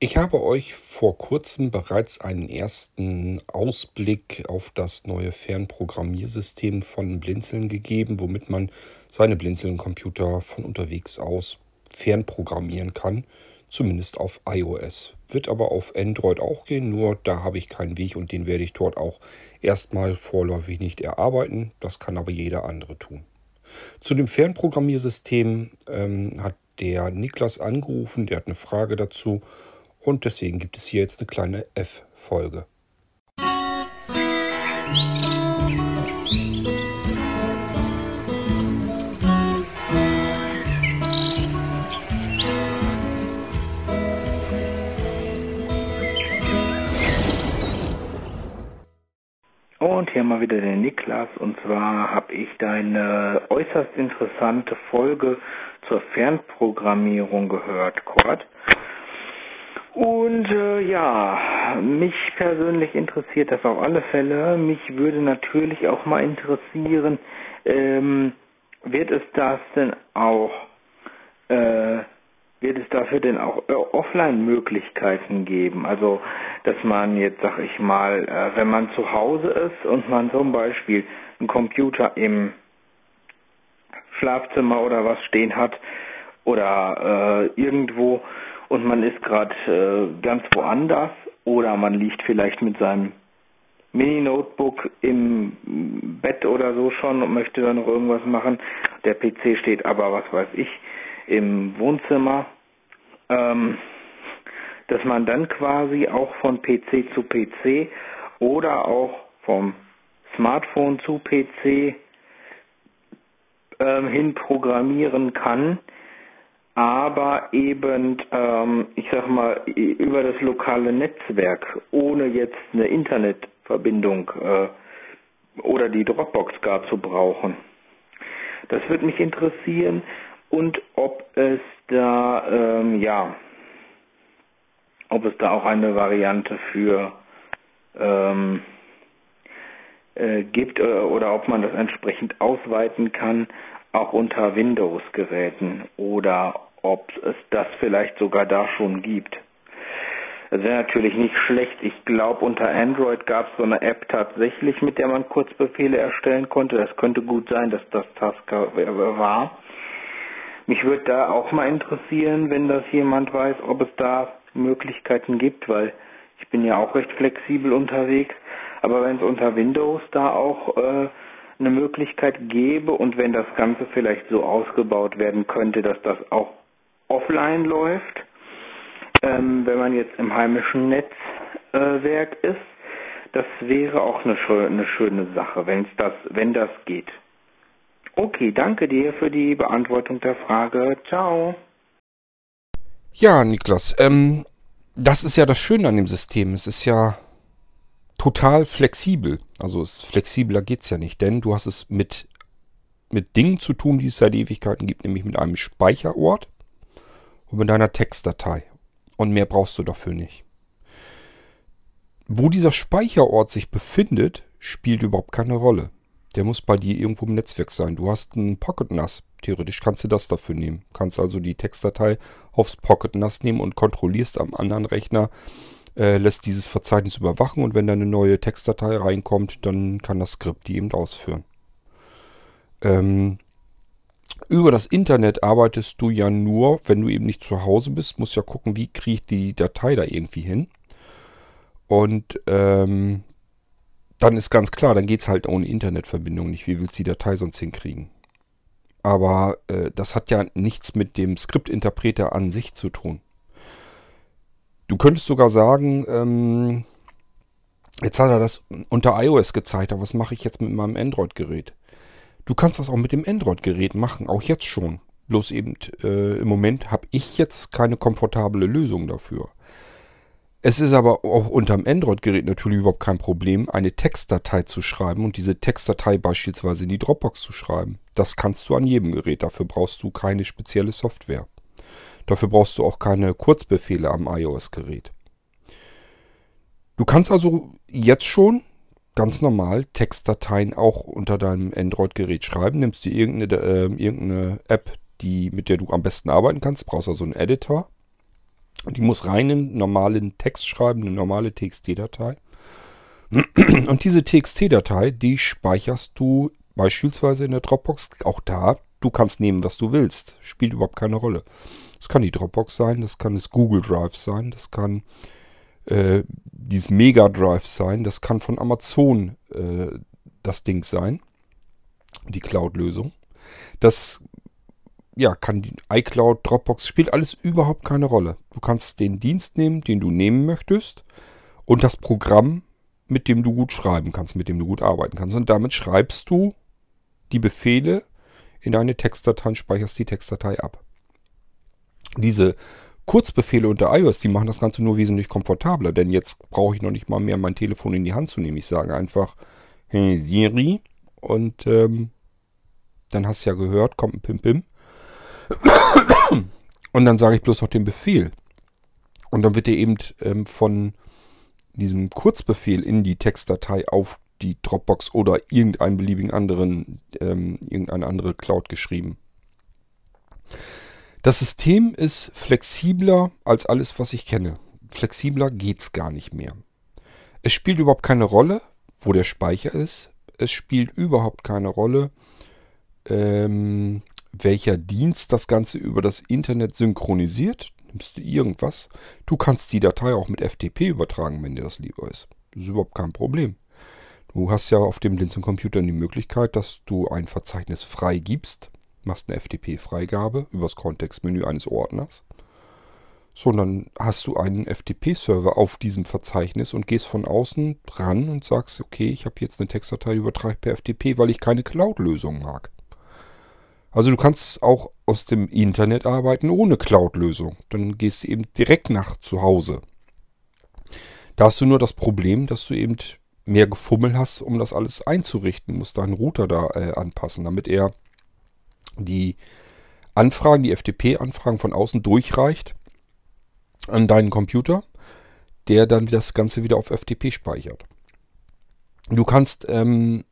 Ich habe euch vor kurzem bereits einen ersten Ausblick auf das neue Fernprogrammiersystem von Blinzeln gegeben, womit man seine Blinzeln-Computer von unterwegs aus fernprogrammieren kann, zumindest auf iOS. Wird aber auf Android auch gehen, nur da habe ich keinen Weg und den werde ich dort auch erstmal vorläufig nicht erarbeiten. Das kann aber jeder andere tun. Zu dem Fernprogrammiersystem ähm, hat der Niklas angerufen, der hat eine Frage dazu und deswegen gibt es hier jetzt eine kleine F-Folge. Und hier mal wieder der Niklas. Und zwar habe ich deine äußerst interessante Folge zur Fernprogrammierung gehört, Kurt. Und äh, ja, mich persönlich interessiert das auf alle Fälle. Mich würde natürlich auch mal interessieren, ähm, wird es das denn auch, äh, wird es dafür denn auch äh, Offline-Möglichkeiten geben? Also, dass man jetzt, sag ich mal, äh, wenn man zu Hause ist und man zum Beispiel einen Computer im Schlafzimmer oder was stehen hat oder äh, irgendwo und man ist gerade äh, ganz woanders oder man liegt vielleicht mit seinem Mini-Notebook im Bett oder so schon und möchte da noch irgendwas machen. Der PC steht aber, was weiß ich, im Wohnzimmer. Ähm, dass man dann quasi auch von PC zu PC oder auch vom Smartphone zu PC ähm, hin programmieren kann aber eben, ähm, ich sag mal, über das lokale Netzwerk, ohne jetzt eine Internetverbindung äh, oder die Dropbox gar zu brauchen. Das würde mich interessieren und ob es da, ähm, ja, ob es da auch eine Variante für ähm, äh, gibt äh, oder ob man das entsprechend ausweiten kann, auch unter Windows-Geräten oder ob es das vielleicht sogar da schon gibt. Das wäre natürlich nicht schlecht. Ich glaube, unter Android gab es so eine App tatsächlich, mit der man Kurzbefehle erstellen konnte. Das könnte gut sein, dass das Tasker war. Mich würde da auch mal interessieren, wenn das jemand weiß, ob es da Möglichkeiten gibt, weil ich bin ja auch recht flexibel unterwegs. Aber wenn es unter Windows da auch äh, eine Möglichkeit gäbe und wenn das Ganze vielleicht so ausgebaut werden könnte, dass das auch offline läuft, ähm, wenn man jetzt im heimischen Netzwerk äh, ist. Das wäre auch eine, eine schöne Sache, wenn das, wenn das geht. Okay, danke dir für die Beantwortung der Frage. Ciao. Ja, Niklas, ähm, das ist ja das Schöne an dem System. Es ist ja total flexibel. Also es, flexibler geht's ja nicht, denn du hast es mit, mit Dingen zu tun, die es seit Ewigkeiten gibt, nämlich mit einem Speicherort und mit einer Textdatei. Und mehr brauchst du dafür nicht. Wo dieser Speicherort sich befindet, spielt überhaupt keine Rolle. Der muss bei dir irgendwo im Netzwerk sein. Du hast einen Pocket NAS. Theoretisch kannst du das dafür nehmen. Kannst also die Textdatei aufs Pocket NAS nehmen und kontrollierst am anderen Rechner, äh, lässt dieses Verzeichnis überwachen und wenn da eine neue Textdatei reinkommt, dann kann das Skript die eben ausführen. Ähm, über das Internet arbeitest du ja nur, wenn du eben nicht zu Hause bist, musst ja gucken, wie kriege ich die Datei da irgendwie hin. Und ähm, dann ist ganz klar, dann geht es halt ohne Internetverbindung nicht. Wie willst du die Datei sonst hinkriegen? Aber äh, das hat ja nichts mit dem Skriptinterpreter an sich zu tun. Du könntest sogar sagen, ähm, jetzt hat er das unter iOS gezeigt, aber was mache ich jetzt mit meinem Android-Gerät? Du kannst das auch mit dem Android-Gerät machen, auch jetzt schon. Bloß eben äh, im Moment habe ich jetzt keine komfortable Lösung dafür. Es ist aber auch unterm Android-Gerät natürlich überhaupt kein Problem, eine Textdatei zu schreiben und diese Textdatei beispielsweise in die Dropbox zu schreiben. Das kannst du an jedem Gerät. Dafür brauchst du keine spezielle Software. Dafür brauchst du auch keine Kurzbefehle am iOS-Gerät. Du kannst also jetzt schon ganz normal Textdateien auch unter deinem Android-Gerät schreiben. Nimmst dir irgendeine, äh, irgendeine App, die, mit der du am besten arbeiten kannst. Brauchst also einen Editor. Die muss reinen normalen Text schreiben, eine normale TXT-Datei. Und diese TXT-Datei, die speicherst du beispielsweise in der Dropbox. Auch da, du kannst nehmen, was du willst. Spielt überhaupt keine Rolle. Das kann die Dropbox sein, das kann das Google Drive sein, das kann äh, dieses Mega Drive sein, das kann von Amazon äh, das Ding sein, die Cloud-Lösung. Das ja, kann die iCloud, Dropbox, spielt alles überhaupt keine Rolle. Du kannst den Dienst nehmen, den du nehmen möchtest und das Programm, mit dem du gut schreiben kannst, mit dem du gut arbeiten kannst. Und damit schreibst du die Befehle in deine Textdatei und speicherst die Textdatei ab. Diese Kurzbefehle unter iOS, die machen das Ganze nur wesentlich komfortabler, denn jetzt brauche ich noch nicht mal mehr mein Telefon in die Hand zu nehmen. Ich sage einfach, hey Siri, und ähm, dann hast du ja gehört, kommt ein Pim Pim. Und dann sage ich bloß noch den Befehl. Und dann wird der eben ähm, von diesem Kurzbefehl in die Textdatei auf die Dropbox oder irgendeinen beliebigen anderen, ähm, irgendeine andere Cloud geschrieben. Das System ist flexibler als alles, was ich kenne. Flexibler geht's gar nicht mehr. Es spielt überhaupt keine Rolle, wo der Speicher ist. Es spielt überhaupt keine Rolle, ähm, welcher Dienst das Ganze über das Internet synchronisiert. Nimmst du irgendwas. Du kannst die Datei auch mit FTP übertragen, wenn dir das lieber ist. Das ist überhaupt kein Problem. Du hast ja auf dem Linsen Computer die Möglichkeit, dass du ein Verzeichnis freigibst. Machst eine FTP-Freigabe übers Kontextmenü eines Ordners. So, und dann hast du einen FTP-Server auf diesem Verzeichnis und gehst von außen ran und sagst, okay, ich habe jetzt eine Textdatei, die übertrage per FTP, weil ich keine Cloud-Lösung mag. Also du kannst auch aus dem Internet arbeiten ohne Cloud-Lösung. Dann gehst du eben direkt nach zu Hause. Da hast du nur das Problem, dass du eben mehr Gefummel hast, um das alles einzurichten. Du musst deinen Router da äh, anpassen, damit er die Anfragen, die FTP-Anfragen von außen durchreicht an deinen Computer, der dann das Ganze wieder auf FTP speichert. Du kannst ähm,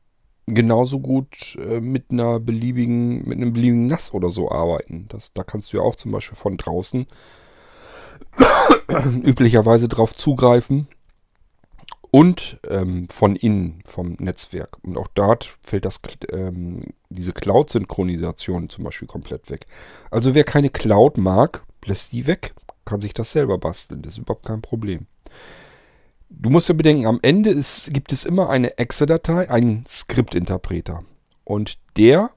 genauso gut äh, mit einer beliebigen, mit einem beliebigen NAS oder so arbeiten. Das, da kannst du ja auch zum Beispiel von draußen üblicherweise drauf zugreifen und ähm, von innen vom Netzwerk. Und auch dort fällt das, ähm, diese Cloud-Synchronisation zum Beispiel komplett weg. Also wer keine Cloud mag, lässt die weg, kann sich das selber basteln. Das ist überhaupt kein Problem. Du musst ja bedenken, am Ende ist, gibt es immer eine Exe-Datei, einen Skriptinterpreter. Und der,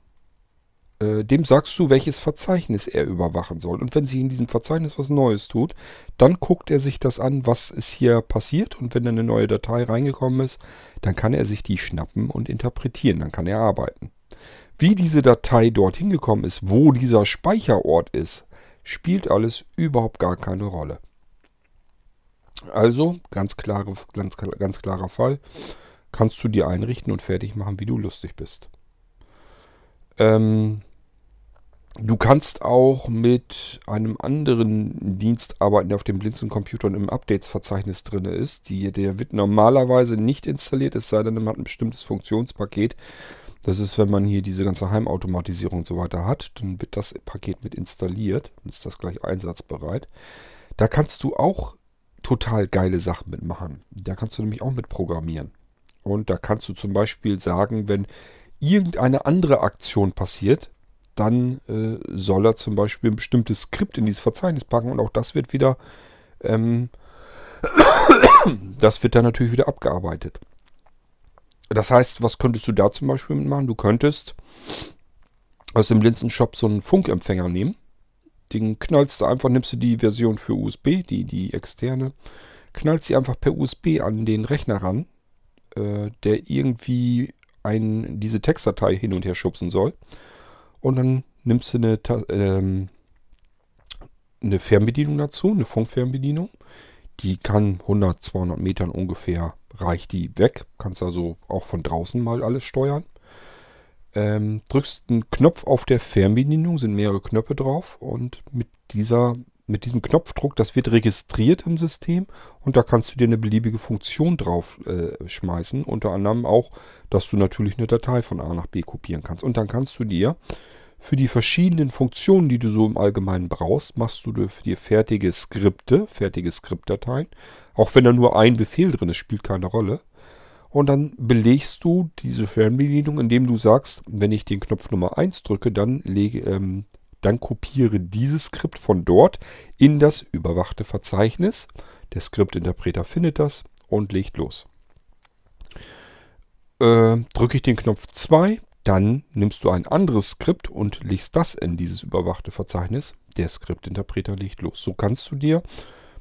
äh, dem sagst du, welches Verzeichnis er überwachen soll. Und wenn sich in diesem Verzeichnis was Neues tut, dann guckt er sich das an, was ist hier passiert. Und wenn eine neue Datei reingekommen ist, dann kann er sich die schnappen und interpretieren. Dann kann er arbeiten. Wie diese Datei dorthin gekommen ist, wo dieser Speicherort ist, spielt alles überhaupt gar keine Rolle. Also, ganz, klare, ganz, ganz klarer Fall. Kannst du dir einrichten und fertig machen, wie du lustig bist. Ähm, du kannst auch mit einem anderen Dienst arbeiten, der auf dem Blinzeln-Computer und im Updates-Verzeichnis drin ist. Die, der wird normalerweise nicht installiert, es sei denn, man hat ein bestimmtes Funktionspaket. Das ist, wenn man hier diese ganze Heimautomatisierung und so weiter hat, dann wird das Paket mit installiert und ist das gleich einsatzbereit. Da kannst du auch total geile Sachen mitmachen. Da kannst du nämlich auch mit programmieren. Und da kannst du zum Beispiel sagen, wenn irgendeine andere Aktion passiert, dann äh, soll er zum Beispiel ein bestimmtes Skript in dieses Verzeichnis packen und auch das wird wieder, ähm, das wird dann natürlich wieder abgearbeitet. Das heißt, was könntest du da zum Beispiel mitmachen? Du könntest aus dem Linsenshop so einen Funkempfänger nehmen den knallst du einfach, nimmst du die Version für USB, die, die externe, knallst sie einfach per USB an den Rechner ran, äh, der irgendwie ein, diese Textdatei hin und her schubsen soll. Und dann nimmst du eine, ähm, eine Fernbedienung dazu, eine Funkfernbedienung. Die kann 100, 200 Metern ungefähr, reicht die weg. Kannst also auch von draußen mal alles steuern ähm, drückst einen Knopf auf der Fernbedienung, sind mehrere Knöpfe drauf und mit dieser mit diesem Knopfdruck, das wird registriert im System und da kannst du dir eine beliebige Funktion drauf äh, schmeißen. Unter anderem auch, dass du natürlich eine Datei von A nach B kopieren kannst. Und dann kannst du dir für die verschiedenen Funktionen, die du so im Allgemeinen brauchst, machst du dir fertige Skripte, fertige Skriptdateien. Auch wenn da nur ein Befehl drin ist, spielt keine Rolle. Und dann belegst du diese Fernbedienung, indem du sagst, wenn ich den Knopf Nummer 1 drücke, dann, lege, ähm, dann kopiere dieses Skript von dort in das überwachte Verzeichnis. Der Skriptinterpreter findet das und legt los. Äh, drücke ich den Knopf 2, dann nimmst du ein anderes Skript und legst das in dieses überwachte Verzeichnis. Der Skriptinterpreter legt los. So kannst du dir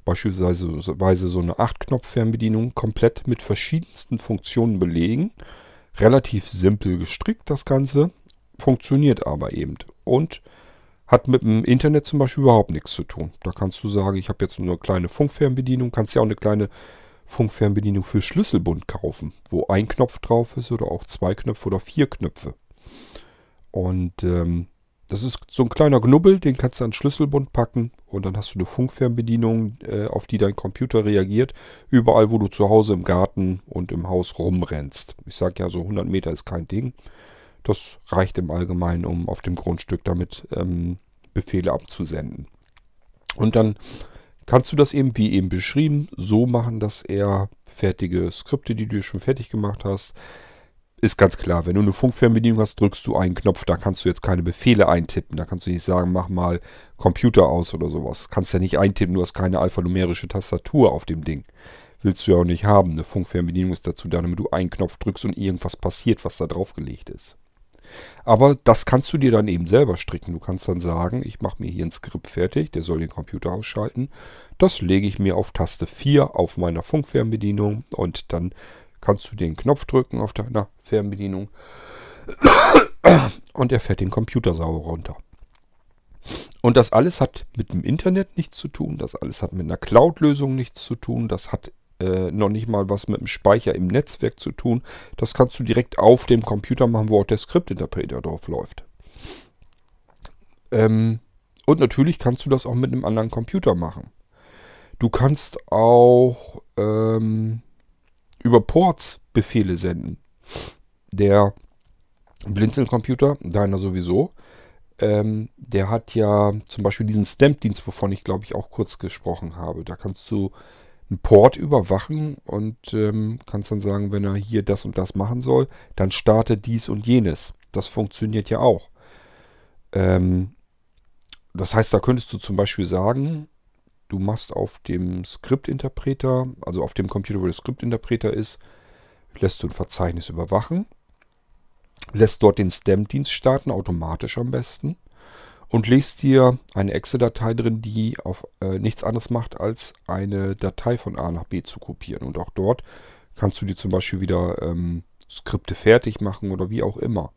beispielsweise so eine 8-Knopf-Fernbedienung komplett mit verschiedensten Funktionen belegen. Relativ simpel gestrickt das Ganze, funktioniert aber eben. Und hat mit dem Internet zum Beispiel überhaupt nichts zu tun. Da kannst du sagen, ich habe jetzt nur eine kleine Funkfernbedienung, kannst ja auch eine kleine Funkfernbedienung für Schlüsselbund kaufen, wo ein Knopf drauf ist oder auch zwei Knöpfe oder vier Knöpfe. Und ähm, das ist so ein kleiner Knubbel, den kannst du an Schlüsselbund packen und dann hast du eine Funkfernbedienung, äh, auf die dein Computer reagiert, überall, wo du zu Hause im Garten und im Haus rumrennst. Ich sage ja, so 100 Meter ist kein Ding. Das reicht im Allgemeinen, um auf dem Grundstück damit ähm, Befehle abzusenden. Und dann kannst du das eben, wie eben beschrieben, so machen, dass er fertige Skripte, die du schon fertig gemacht hast, ist ganz klar, wenn du eine Funkfernbedienung hast, drückst du einen Knopf, da kannst du jetzt keine Befehle eintippen. Da kannst du nicht sagen, mach mal Computer aus oder sowas. Kannst ja nicht eintippen, du hast keine alphanumerische Tastatur auf dem Ding. Willst du ja auch nicht haben. Eine Funkfernbedienung ist dazu da, damit du einen Knopf drückst und irgendwas passiert, was da draufgelegt ist. Aber das kannst du dir dann eben selber stricken. Du kannst dann sagen, ich mache mir hier ein Skript fertig, der soll den Computer ausschalten. Das lege ich mir auf Taste 4 auf meiner Funkfernbedienung und dann kannst du den Knopf drücken auf deiner Fernbedienung und er fährt den Computer sauber runter. Und das alles hat mit dem Internet nichts zu tun, das alles hat mit einer Cloud-Lösung nichts zu tun, das hat äh, noch nicht mal was mit dem Speicher im Netzwerk zu tun. Das kannst du direkt auf dem Computer machen, wo auch der Skriptinterpreter drauf läuft. Ähm, und natürlich kannst du das auch mit einem anderen Computer machen. Du kannst auch ähm, über Ports Befehle senden. Der Blinzeln-Computer, deiner sowieso, ähm, der hat ja zum Beispiel diesen Stamp-Dienst, wovon ich glaube ich auch kurz gesprochen habe. Da kannst du einen Port überwachen und ähm, kannst dann sagen, wenn er hier das und das machen soll, dann startet dies und jenes. Das funktioniert ja auch. Ähm, das heißt, da könntest du zum Beispiel sagen, du machst auf dem Skriptinterpreter, also auf dem Computer, wo der Skriptinterpreter ist, lässt du ein Verzeichnis überwachen, lässt dort den Stem-Dienst starten, automatisch am besten und legst dir eine Exe-Datei drin, die auf äh, nichts anderes macht, als eine Datei von A nach B zu kopieren. Und auch dort kannst du dir zum Beispiel wieder ähm, Skripte fertig machen oder wie auch immer.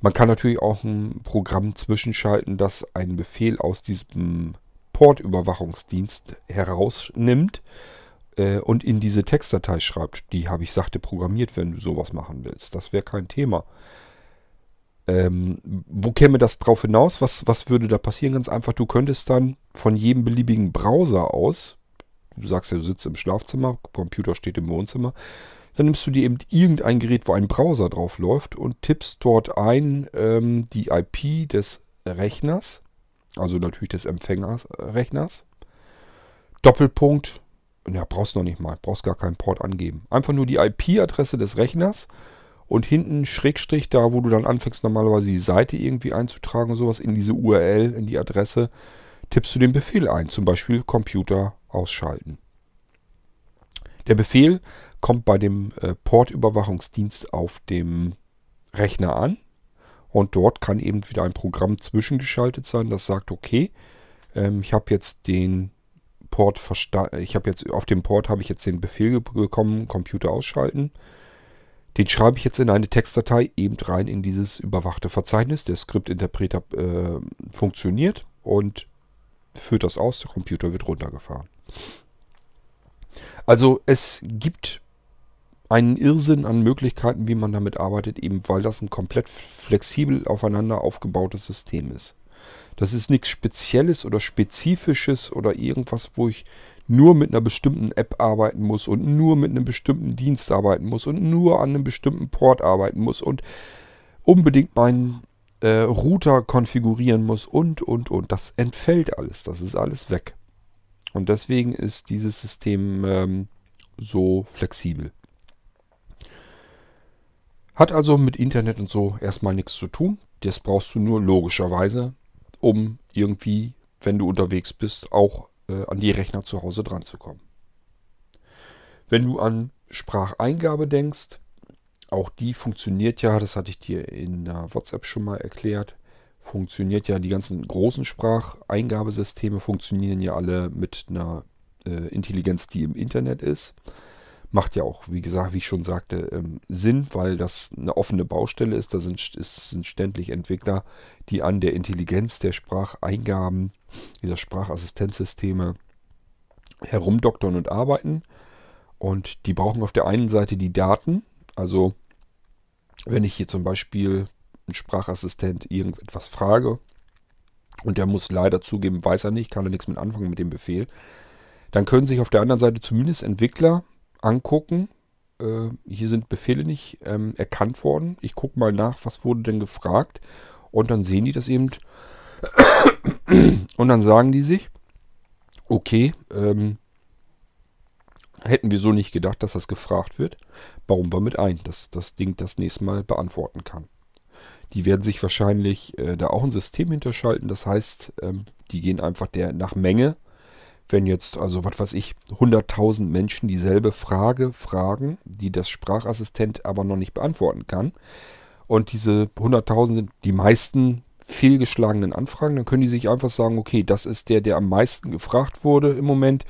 Man kann natürlich auch ein Programm zwischenschalten, das einen Befehl aus diesem Portüberwachungsdienst herausnimmt äh, und in diese Textdatei schreibt. Die habe ich sagte programmiert, wenn du sowas machen willst. Das wäre kein Thema. Ähm, wo käme das drauf hinaus? Was, was würde da passieren? Ganz einfach, du könntest dann von jedem beliebigen Browser aus, du sagst ja, du sitzt im Schlafzimmer, Computer steht im Wohnzimmer, dann nimmst du dir eben irgendein Gerät, wo ein Browser drauf läuft und tippst dort ein ähm, die IP des Rechners, also natürlich des Empfängerrechners, Doppelpunkt, ja, brauchst noch nicht mal, brauchst gar keinen Port angeben. Einfach nur die IP-Adresse des Rechners und hinten Schrägstrich, da wo du dann anfängst normalerweise die Seite irgendwie einzutragen und sowas, in diese URL, in die Adresse, tippst du den Befehl ein, zum Beispiel Computer ausschalten. Der Befehl kommt bei dem äh, Portüberwachungsdienst auf dem Rechner an und dort kann eben wieder ein Programm zwischengeschaltet sein, das sagt, okay, ähm, ich habe jetzt den Port verstanden, ich habe jetzt auf dem Port habe ich jetzt den Befehl bekommen, Computer ausschalten. Den schreibe ich jetzt in eine Textdatei eben rein in dieses überwachte Verzeichnis. Der Skriptinterpreter äh, funktioniert und führt das aus. Der Computer wird runtergefahren. Also es gibt einen Irrsinn an Möglichkeiten, wie man damit arbeitet, eben weil das ein komplett flexibel aufeinander aufgebautes System ist. Das ist nichts Spezielles oder Spezifisches oder irgendwas, wo ich nur mit einer bestimmten App arbeiten muss und nur mit einem bestimmten Dienst arbeiten muss und nur an einem bestimmten Port arbeiten muss und unbedingt mein äh, Router konfigurieren muss und, und, und. Das entfällt alles. Das ist alles weg. Und deswegen ist dieses System ähm, so flexibel. Hat also mit Internet und so erstmal nichts zu tun. Das brauchst du nur logischerweise, um irgendwie, wenn du unterwegs bist, auch äh, an die Rechner zu Hause dran zu kommen. Wenn du an Spracheingabe denkst, auch die funktioniert ja, das hatte ich dir in WhatsApp schon mal erklärt, funktioniert ja, die ganzen großen Spracheingabesysteme funktionieren ja alle mit einer äh, Intelligenz, die im Internet ist. Macht ja auch, wie gesagt, wie ich schon sagte, ähm, Sinn, weil das eine offene Baustelle ist. Da sind, ist, sind ständig Entwickler, die an der Intelligenz der Spracheingaben, dieser Sprachassistenzsysteme herumdoktern und arbeiten. Und die brauchen auf der einen Seite die Daten, also wenn ich hier zum Beispiel einen Sprachassistent irgendetwas frage und der muss leider zugeben, weiß er nicht, kann er nichts mit anfangen mit dem Befehl, dann können sich auf der anderen Seite zumindest Entwickler angucken. Äh, hier sind Befehle nicht ähm, erkannt worden. Ich gucke mal nach, was wurde denn gefragt. Und dann sehen die das eben. und dann sagen die sich, okay, ähm, hätten wir so nicht gedacht, dass das gefragt wird. Bauen wir mit ein, dass das Ding das nächste Mal beantworten kann. Die werden sich wahrscheinlich äh, da auch ein System hinterschalten. Das heißt, ähm, die gehen einfach der nach Menge. Wenn jetzt, also was weiß ich, 100.000 Menschen dieselbe Frage fragen, die das Sprachassistent aber noch nicht beantworten kann, und diese 100.000 sind die meisten fehlgeschlagenen Anfragen, dann können die sich einfach sagen, okay, das ist der, der am meisten gefragt wurde im Moment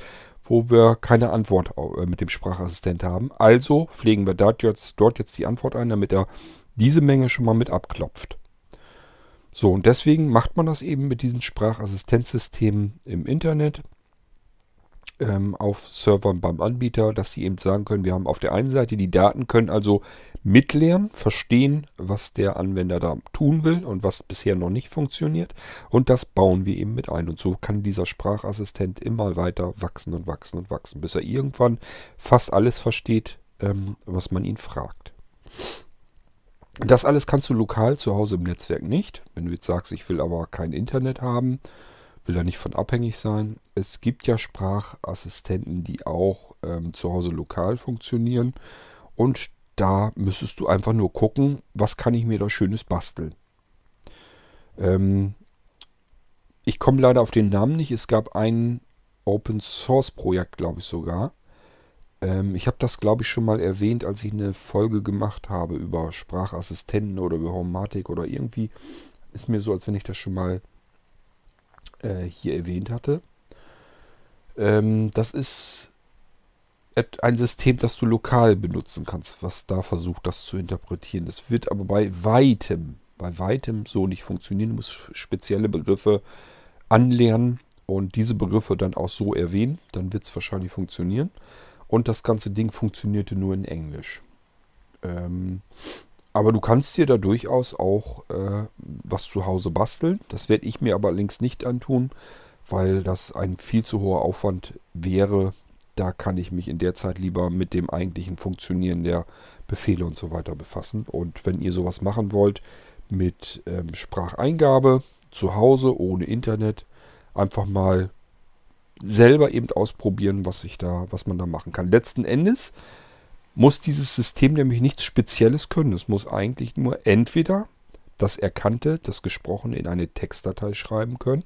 wo wir keine Antwort äh, mit dem Sprachassistent haben. Also pflegen wir dort jetzt, dort jetzt die Antwort ein, damit er diese Menge schon mal mit abklopft. So, und deswegen macht man das eben mit diesen Sprachassistenzsystemen im Internet ähm, auf Servern beim Anbieter, dass sie eben sagen können, wir haben auf der einen Seite die Daten, können also mitlernen, verstehen, was der Anwender da tun will und was bisher noch nicht funktioniert. Und das bauen wir eben mit ein. Und so kann dieser Sprachassistent immer weiter wachsen und wachsen und wachsen, bis er irgendwann fast alles versteht, ähm, was man ihn fragt. Das alles kannst du lokal zu Hause im Netzwerk nicht. Wenn du jetzt sagst, ich will aber kein Internet haben, will da nicht von abhängig sein. Es gibt ja Sprachassistenten, die auch ähm, zu Hause lokal funktionieren. Und da müsstest du einfach nur gucken, was kann ich mir da Schönes basteln. Ähm, ich komme leider auf den Namen nicht. Es gab ein Open Source Projekt, glaube ich sogar. Ähm, ich habe das, glaube ich, schon mal erwähnt, als ich eine Folge gemacht habe über Sprachassistenten oder über Homatik oder irgendwie. Ist mir so, als wenn ich das schon mal äh, hier erwähnt hatte. Ähm, das ist ein System, das du lokal benutzen kannst, was da versucht, das zu interpretieren. Das wird aber bei weitem, bei weitem so nicht funktionieren. Du musst spezielle Begriffe anlernen und diese Begriffe dann auch so erwähnen. Dann wird es wahrscheinlich funktionieren. Und das ganze Ding funktionierte nur in Englisch. Ähm, aber du kannst dir da durchaus auch äh, was zu Hause basteln. Das werde ich mir aber allerdings nicht antun, weil das ein viel zu hoher Aufwand wäre. Da kann ich mich in der Zeit lieber mit dem eigentlichen Funktionieren der Befehle und so weiter befassen. Und wenn ihr sowas machen wollt mit ähm, Spracheingabe zu Hause ohne Internet, einfach mal selber eben ausprobieren, was ich da, was man da machen kann. Letzten Endes muss dieses System nämlich nichts Spezielles können. Es muss eigentlich nur entweder das Erkannte, das Gesprochene in eine Textdatei schreiben können.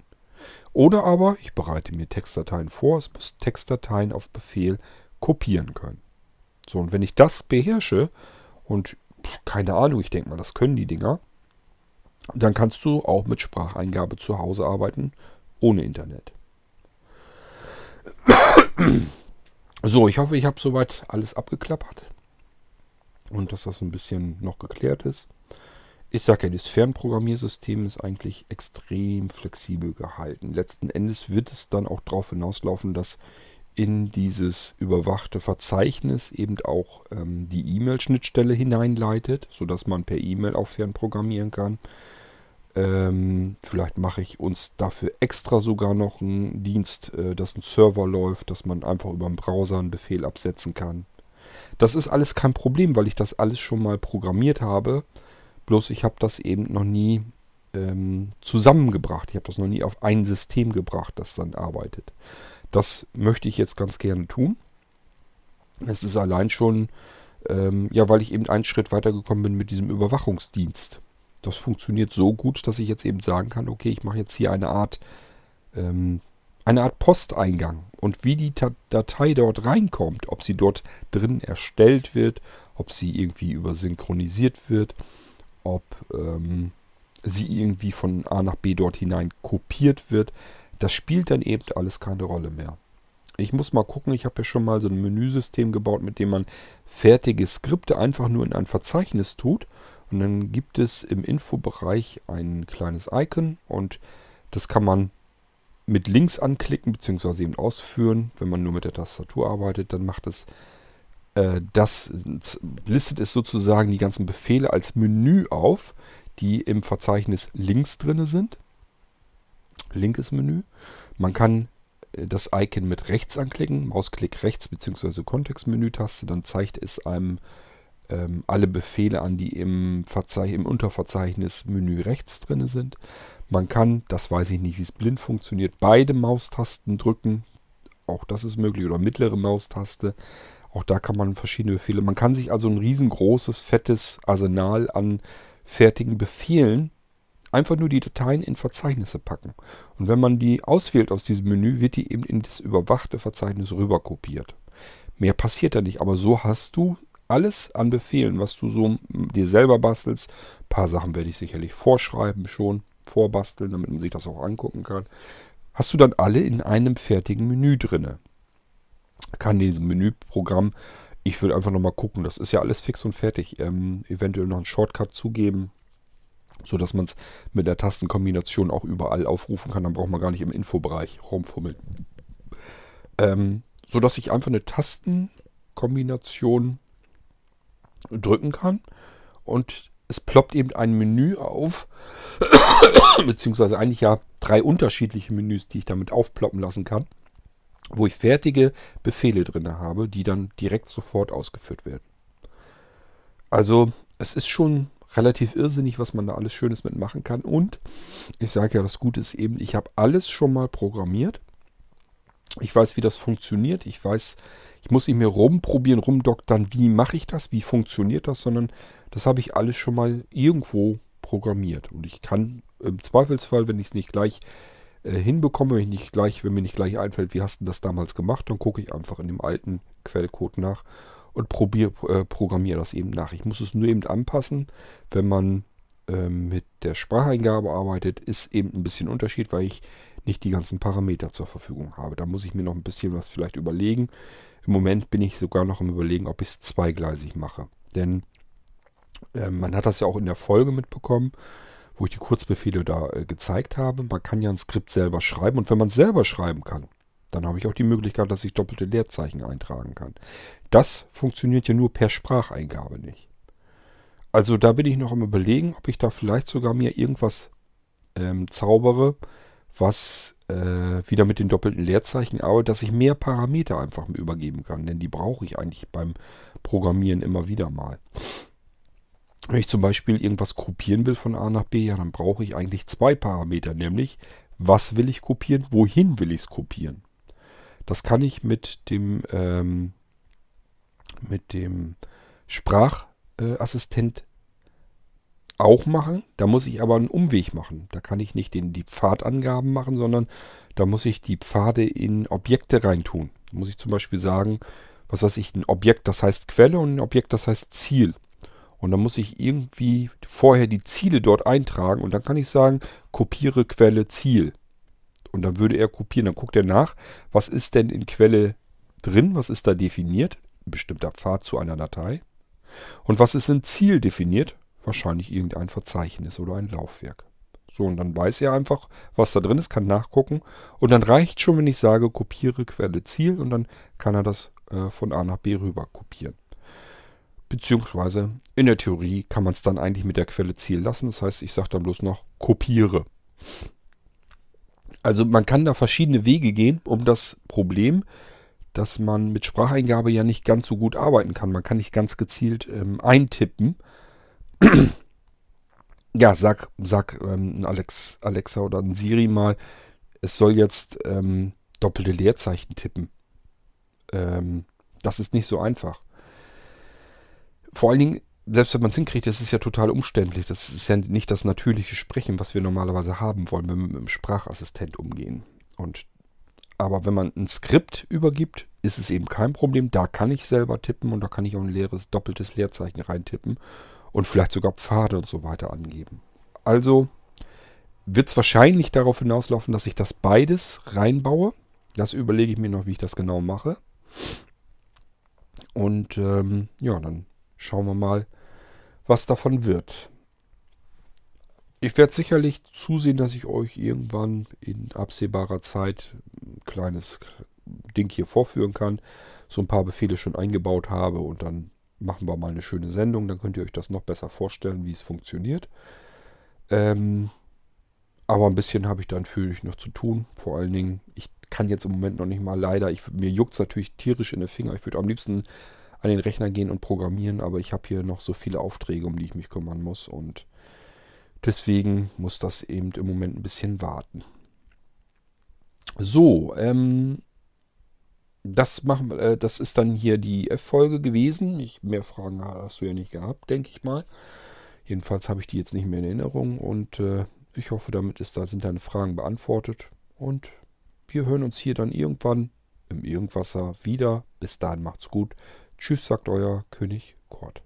Oder aber, ich bereite mir Textdateien vor, es muss Textdateien auf Befehl kopieren können. So, und wenn ich das beherrsche, und keine Ahnung, ich denke mal, das können die Dinger, dann kannst du auch mit Spracheingabe zu Hause arbeiten, ohne Internet. So, ich hoffe, ich habe soweit alles abgeklappert und dass das ein bisschen noch geklärt ist. Ich sage ja, das Fernprogrammiersystem ist eigentlich extrem flexibel gehalten. Letzten Endes wird es dann auch darauf hinauslaufen, dass in dieses überwachte Verzeichnis eben auch ähm, die E-Mail-Schnittstelle hineinleitet, sodass man per E-Mail auch fernprogrammieren kann. Ähm, vielleicht mache ich uns dafür extra sogar noch einen Dienst, äh, dass ein Server läuft, dass man einfach über den Browser einen Befehl absetzen kann. Das ist alles kein Problem, weil ich das alles schon mal programmiert habe. Bloß ich habe das eben noch nie ähm, zusammengebracht. Ich habe das noch nie auf ein System gebracht, das dann arbeitet. Das möchte ich jetzt ganz gerne tun. Es ist allein schon, ähm, ja, weil ich eben einen Schritt weitergekommen bin mit diesem Überwachungsdienst. Das funktioniert so gut, dass ich jetzt eben sagen kann, okay, ich mache jetzt hier eine Art, ähm, eine Art Posteingang. Und wie die Datei dort reinkommt, ob sie dort drin erstellt wird, ob sie irgendwie übersynchronisiert wird, ob ähm, sie irgendwie von A nach B dort hinein kopiert wird, das spielt dann eben alles keine Rolle mehr. Ich muss mal gucken, ich habe ja schon mal so ein Menüsystem gebaut, mit dem man fertige Skripte einfach nur in ein Verzeichnis tut. Und dann gibt es im Infobereich ein kleines Icon und das kann man mit links anklicken bzw. eben ausführen. Wenn man nur mit der Tastatur arbeitet, dann macht es äh, das, listet es sozusagen die ganzen Befehle als Menü auf, die im Verzeichnis links drin sind. Linkes Menü. Man kann das Icon mit rechts anklicken, Mausklick rechts bzw. Kontextmenü-Taste, dann zeigt es einem ähm, alle Befehle an, die im, Verzeich im Unterverzeichnis Menü rechts drin sind. Man kann, das weiß ich nicht, wie es blind funktioniert, beide Maustasten drücken. Auch das ist möglich. Oder mittlere Maustaste. Auch da kann man verschiedene Befehle. Man kann sich also ein riesengroßes, fettes Arsenal an fertigen Befehlen einfach nur die Dateien in Verzeichnisse packen. Und wenn man die auswählt aus diesem Menü, wird die eben in das überwachte Verzeichnis rüber kopiert. Mehr passiert da nicht, aber so hast du alles an Befehlen, was du so dir selber bastelst. Ein paar Sachen werde ich sicherlich vorschreiben schon, vorbasteln, damit man sich das auch angucken kann. Hast du dann alle in einem fertigen Menü drinne. Kann dieses Menüprogramm, ich will einfach nochmal gucken, das ist ja alles fix und fertig. Ähm, eventuell noch einen Shortcut zugeben, so dass man es mit der Tastenkombination auch überall aufrufen kann. Dann braucht man gar nicht im Infobereich rumfummeln. Ähm, so dass ich einfach eine Tastenkombination drücken kann und es ploppt eben ein Menü auf, beziehungsweise eigentlich ja drei unterschiedliche Menüs, die ich damit aufploppen lassen kann, wo ich fertige Befehle drin habe, die dann direkt sofort ausgeführt werden. Also es ist schon relativ irrsinnig, was man da alles Schönes mitmachen kann. Und ich sage ja, das Gute ist eben, ich habe alles schon mal programmiert. Ich weiß, wie das funktioniert. Ich weiß, ich muss nicht mehr rumprobieren, rumdoktern, wie mache ich das, wie funktioniert das, sondern das habe ich alles schon mal irgendwo programmiert. Und ich kann im Zweifelsfall, wenn ich es nicht gleich äh, hinbekomme, wenn, ich nicht gleich, wenn mir nicht gleich einfällt, wie hast du das damals gemacht, dann gucke ich einfach in dem alten Quellcode nach und probier, äh, programmiere das eben nach. Ich muss es nur eben anpassen. Wenn man äh, mit der Spracheingabe arbeitet, ist eben ein bisschen Unterschied, weil ich nicht die ganzen Parameter zur Verfügung habe. Da muss ich mir noch ein bisschen was vielleicht überlegen. Im Moment bin ich sogar noch im Überlegen, ob ich es zweigleisig mache. Denn äh, man hat das ja auch in der Folge mitbekommen, wo ich die Kurzbefehle da äh, gezeigt habe. Man kann ja ein Skript selber schreiben und wenn man es selber schreiben kann, dann habe ich auch die Möglichkeit, dass ich doppelte Leerzeichen eintragen kann. Das funktioniert ja nur per Spracheingabe nicht. Also da bin ich noch am überlegen, ob ich da vielleicht sogar mir irgendwas ähm, zaubere, was äh, wieder mit den doppelten Leerzeichen arbeitet, dass ich mehr Parameter einfach übergeben kann. Denn die brauche ich eigentlich beim Programmieren immer wieder mal. Wenn ich zum Beispiel irgendwas kopieren will von A nach B, ja, dann brauche ich eigentlich zwei Parameter, nämlich was will ich kopieren, wohin will ich es kopieren. Das kann ich mit dem, ähm, mit dem Sprachassistent auch machen. Da muss ich aber einen Umweg machen. Da kann ich nicht den, die Pfadangaben machen, sondern da muss ich die Pfade in Objekte reintun. Da muss ich zum Beispiel sagen, was weiß ich, ein Objekt, das heißt Quelle und ein Objekt, das heißt Ziel. Und dann muss ich irgendwie vorher die Ziele dort eintragen und dann kann ich sagen, kopiere Quelle Ziel. Und dann würde er kopieren, dann guckt er nach, was ist denn in Quelle drin, was ist da definiert, ein bestimmter Pfad zu einer Datei. Und was ist in Ziel definiert? Wahrscheinlich irgendein Verzeichnis oder ein Laufwerk. So, und dann weiß er einfach, was da drin ist, kann nachgucken. Und dann reicht schon, wenn ich sage, kopiere Quelle Ziel und dann kann er das äh, von A nach B rüber kopieren. Beziehungsweise in der Theorie kann man es dann eigentlich mit der Quelle Ziel lassen. Das heißt, ich sage dann bloß noch kopiere. Also man kann da verschiedene Wege gehen, um das Problem, dass man mit Spracheingabe ja nicht ganz so gut arbeiten kann. Man kann nicht ganz gezielt ähm, eintippen. ja, sag, sag ähm, Alex, Alexa oder ein Siri mal, es soll jetzt ähm, doppelte Leerzeichen tippen. Ähm, das ist nicht so einfach. Vor allen Dingen, selbst wenn man es hinkriegt, das ist ja total umständlich. Das ist ja nicht das natürliche Sprechen, was wir normalerweise haben wollen, wenn wir mit einem Sprachassistent umgehen. Und aber wenn man ein Skript übergibt, ist es eben kein Problem. Da kann ich selber tippen und da kann ich auch ein leeres, doppeltes Leerzeichen reintippen und vielleicht sogar Pfade und so weiter angeben. Also wird es wahrscheinlich darauf hinauslaufen, dass ich das beides reinbaue. Das überlege ich mir noch, wie ich das genau mache. Und ähm, ja, dann schauen wir mal, was davon wird. Ich werde sicherlich zusehen, dass ich euch irgendwann in absehbarer Zeit kleines Ding hier vorführen kann. So ein paar Befehle schon eingebaut habe und dann machen wir mal eine schöne Sendung. Dann könnt ihr euch das noch besser vorstellen, wie es funktioniert. Ähm, aber ein bisschen habe ich dann für euch noch zu tun. Vor allen Dingen, ich kann jetzt im Moment noch nicht mal leider. Ich, mir juckt es natürlich tierisch in den Finger. Ich würde am liebsten an den Rechner gehen und programmieren, aber ich habe hier noch so viele Aufträge, um die ich mich kümmern muss. Und deswegen muss das eben im Moment ein bisschen warten. So, ähm, das machen äh, das ist dann hier die F-Folge gewesen. Ich, mehr Fragen hast du ja nicht gehabt, denke ich mal. Jedenfalls habe ich die jetzt nicht mehr in Erinnerung und äh, ich hoffe, damit ist, da sind deine Fragen beantwortet. Und wir hören uns hier dann irgendwann im Irgendwasser wieder. Bis dahin macht's gut. Tschüss, sagt euer König Kurt.